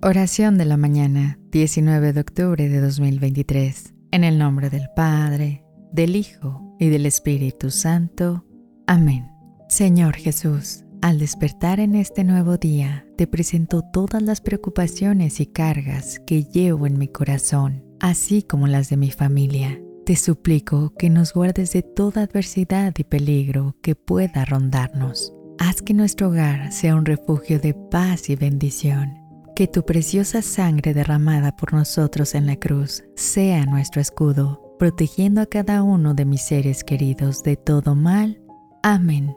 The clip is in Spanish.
Oración de la mañana, 19 de octubre de 2023. En el nombre del Padre, del Hijo y del Espíritu Santo. Amén. Señor Jesús, al despertar en este nuevo día, te presento todas las preocupaciones y cargas que llevo en mi corazón, así como las de mi familia. Te suplico que nos guardes de toda adversidad y peligro que pueda rondarnos. Haz que nuestro hogar sea un refugio de paz y bendición que tu preciosa sangre derramada por nosotros en la cruz sea nuestro escudo, protegiendo a cada uno de mis seres queridos de todo mal. Amén.